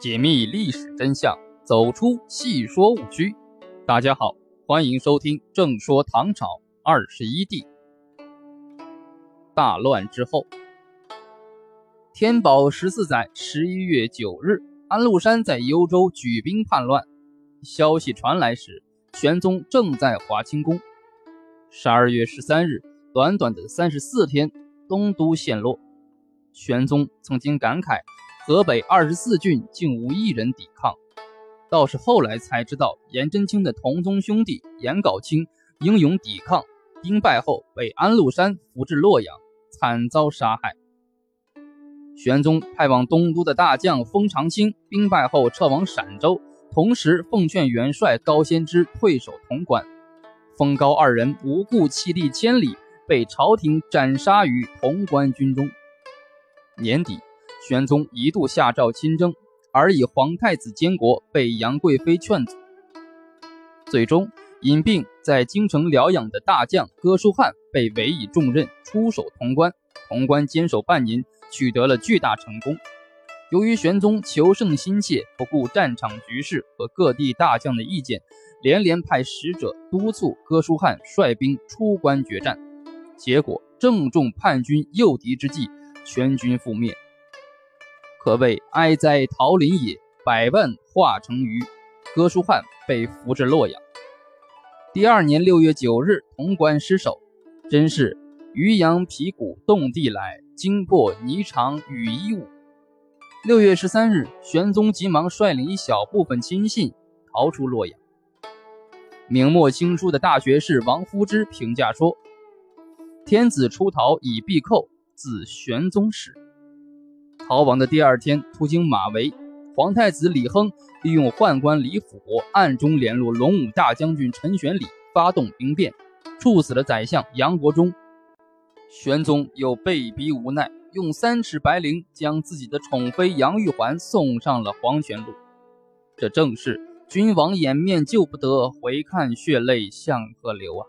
解密历史真相，走出戏说误区。大家好，欢迎收听《正说唐朝二十一帝》。大乱之后，天宝十四载十一月九日，安禄山在幽州举兵叛乱。消息传来时，玄宗正在华清宫。十二月十三日，短短的三十四天，东都陷落。玄宗曾经感慨。河北二十四郡竟无一人抵抗，倒是后来才知道，颜真卿的同宗兄弟颜杲卿英勇抵抗，兵败后被安禄山俘至洛阳，惨遭杀害。玄宗派往东都的大将封长清兵败后撤往陕州，同时奉劝元帅高仙芝退守潼关。封高二人无故弃地千里，被朝廷斩杀于潼关军中。年底。玄宗一度下诏亲征，而以皇太子监国被杨贵妃劝阻，最终因病在京城疗养的大将哥舒翰被委以重任，出守潼关。潼关坚守半年，取得了巨大成功。由于玄宗求胜心切，不顾战场局势和各地大将的意见，连连派使者督促哥舒翰率兵出关决战，结果正中叛军诱敌之计，全军覆灭。可谓哀哉桃林也，百万化成鱼。哥舒翰被俘至洛阳。第二年六月九日，潼关失守，真是渔阳鼙鼓动地来，惊破霓裳羽衣舞。六月十三日，玄宗急忙率领一小部分亲信逃出洛阳。明末清初的大学士王夫之评价说：“天子出逃以避寇，自玄宗始。”逃亡的第二天，途经马嵬，皇太子李亨利用宦官李辅暗中联络龙武大将军陈玄礼，发动兵变，处死了宰相杨国忠。玄宗又被逼无奈，用三尺白绫将自己的宠妃杨玉环送上了黄泉路。这正是君王掩面救不得，回看血泪向河流啊！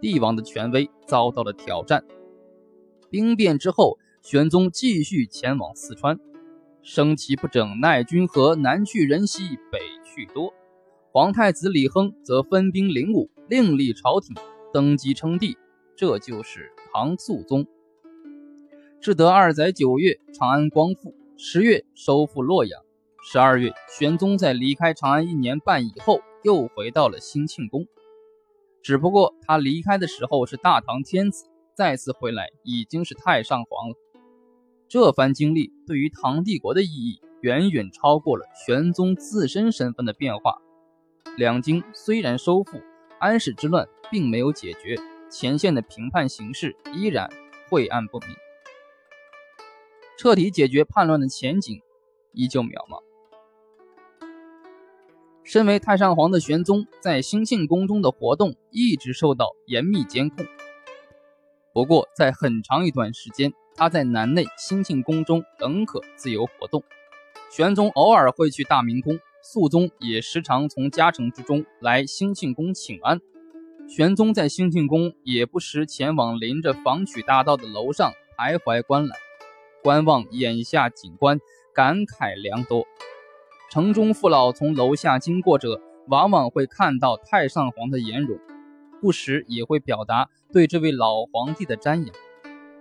帝王的权威遭到了挑战。兵变之后。玄宗继续前往四川，生其不整，奈君何？南去人稀，北去多。皇太子李亨则分兵领武，另立朝廷，登基称帝，这就是唐肃宗。至德二载九月，长安光复；十月收复洛阳；十二月，玄宗在离开长安一年半以后，又回到了兴庆宫。只不过他离开的时候是大唐天子，再次回来已经是太上皇了。这番经历对于唐帝国的意义远远超过了玄宗自身身份的变化。两京虽然收复，安史之乱并没有解决，前线的评判形势依然晦暗不明。彻底解决叛乱的前景依旧渺茫。身为太上皇的玄宗，在兴庆宫中的活动一直受到严密监控。不过，在很长一段时间。他在南内兴庆宫中仍可自由活动，玄宗偶尔会去大明宫，肃宗也时常从嘉诚之中来兴庆宫请安。玄宗在兴庆宫也不时前往临着房曲大道的楼上徘徊观览，观望眼下景观，感慨良多。城中父老从楼下经过者，往往会看到太上皇的颜容，不时也会表达对这位老皇帝的瞻仰。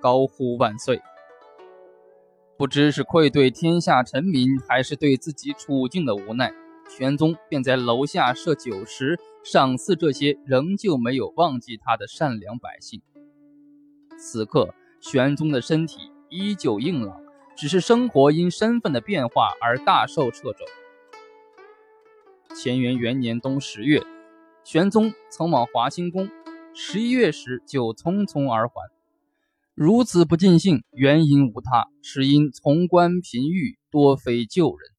高呼万岁！不知是愧对天下臣民，还是对自己处境的无奈，玄宗便在楼下设酒食，赏赐这些仍旧没有忘记他的善良百姓。此刻，玄宗的身体依旧硬朗，只是生活因身份的变化而大受掣肘。乾元元年冬十月，玄宗曾往华清宫，十一月时就匆匆而还。如此不尽兴，原因无他，是因从官频遇，多非旧人。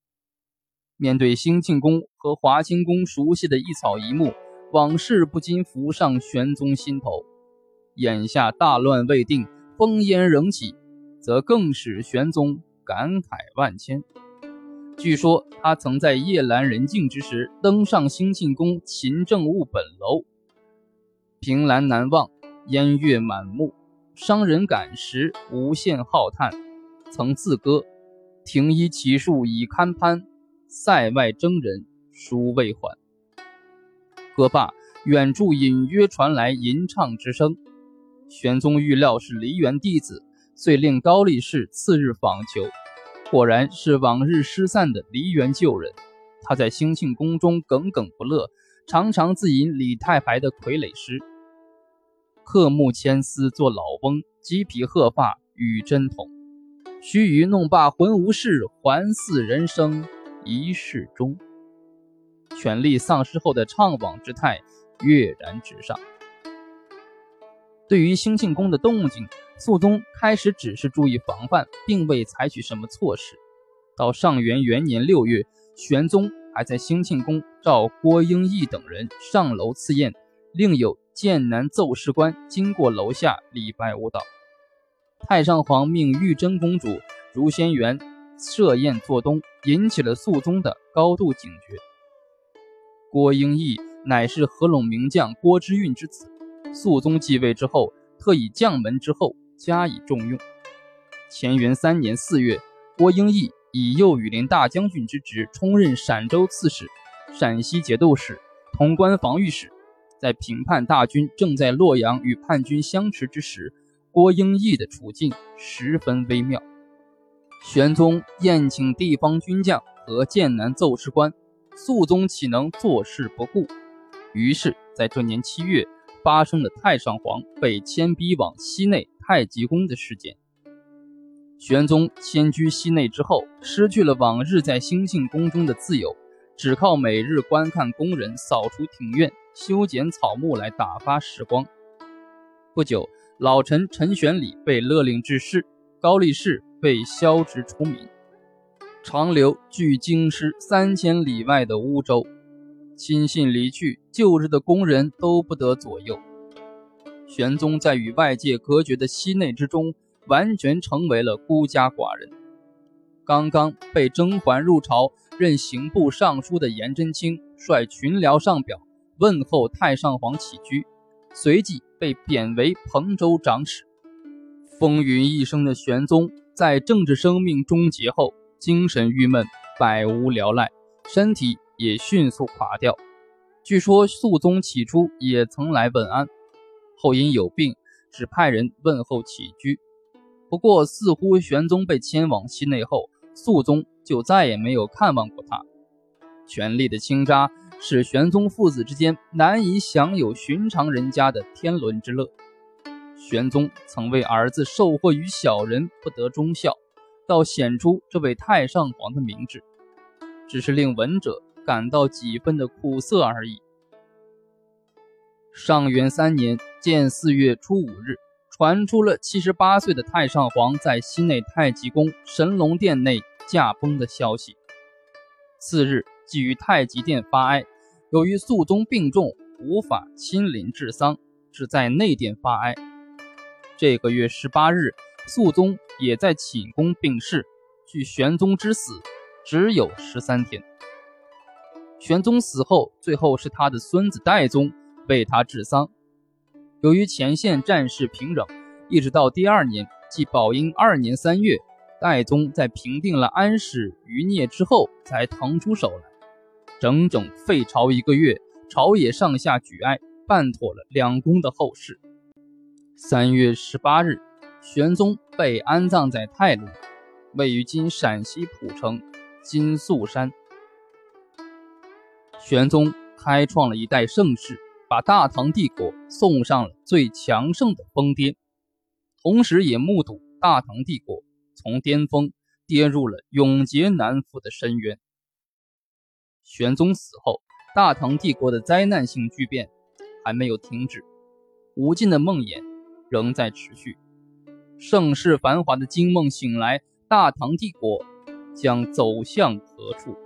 面对兴庆宫和华清宫熟悉的一草一木，往事不禁浮上玄宗心头。眼下大乱未定，烽烟仍起，则更使玄宗感慨万千。据说他曾在夜阑人静之时，登上兴庆宫勤政务本楼，凭栏难望，烟月满目。商人感时无限浩叹，曾自歌：“廷医起数已堪攀，塞外征人殊未还。歌罢，远处隐约传来吟唱之声。玄宗预料是梨园弟子，遂令高力士次日访求，果然是往日失散的梨园旧人。他在兴庆宫中耿耿不乐，常常自吟李太白的傀儡诗：“刻木牵丝作老翁，鸡皮鹤发与针筒。”须臾弄罢浑无事，还似人生一世中。权力丧失后的怅惘之态跃然纸上。对于兴庆宫的动静，肃宗开始只是注意防范，并未采取什么措施。到上元元年六月，玄宗还在兴庆宫召郭英义等人上楼赐宴，另有剑南奏事官经过楼下礼拜舞蹈。太上皇命玉真公主如仙元设宴做东，引起了肃宗的高度警觉。郭英义乃是合拢名将郭之运之子，肃宗继位之后，特以将门之后加以重用。乾元三年四月，郭英义以右羽林大将军之职充任陕州刺史、陕西节度使、潼关防御使，在平叛大军正在洛阳与叛军相持之时。郭英义的处境十分微妙，玄宗宴请地方军将和剑南奏事官，肃宗岂能坐视不顾？于是，在这年七月，发生了太上皇被迁逼往西内太极宫的事件。玄宗迁居西内之后，失去了往日在兴庆宫中的自由，只靠每日观看宫人扫除庭院、修剪草木来打发时光。不久。老臣陈玄礼被勒令致仕，高力士被削职除名，长留距京师三千里外的乌州。亲信离去，旧日的宫人都不得左右。玄宗在与外界隔绝的西内之中，完全成为了孤家寡人。刚刚被甄嬛入朝任刑部尚书的颜真卿，率群僚上表问候太上皇起居。随即被贬为彭州长史。风云一生的玄宗，在政治生命终结后，精神郁闷，百无聊赖，身体也迅速垮掉。据说肃宗起初也曾来问安，后因有病，只派人问候起居。不过，似乎玄宗被迁往西内后，肃宗就再也没有看望过他。权力的倾轧。使玄宗父子之间难以享有寻常人家的天伦之乐。玄宗曾为儿子受惠于小人，不得忠孝，倒显出这位太上皇的明智，只是令闻者感到几分的苦涩而已。上元三年建四月初五日，传出了七十八岁的太上皇在西内太极宫神龙殿内驾崩的消息。次日。即于太极殿发哀，由于肃宗病重，无法亲临治丧，只在内殿发哀。这个月十八日，肃宗也在寝宫病逝。距玄宗之死只有十三天。玄宗死后，最后是他的孙子代宗为他治丧。由于前线战事平整，一直到第二年，即宝应二年三月，代宗在平定了安史余孽之后，才腾出手来。整整废朝一个月，朝野上下举哀，办妥了两宫的后事。三月十八日，玄宗被安葬在泰陵，位于今陕西蒲城金粟山。玄宗开创了一代盛世，把大唐帝国送上了最强盛的峰巅，同时也目睹大唐帝国从巅峰跌入了永劫难复的深渊。玄宗死后，大唐帝国的灾难性巨变还没有停止，无尽的梦魇仍在持续。盛世繁华的惊梦醒来，大唐帝国将走向何处？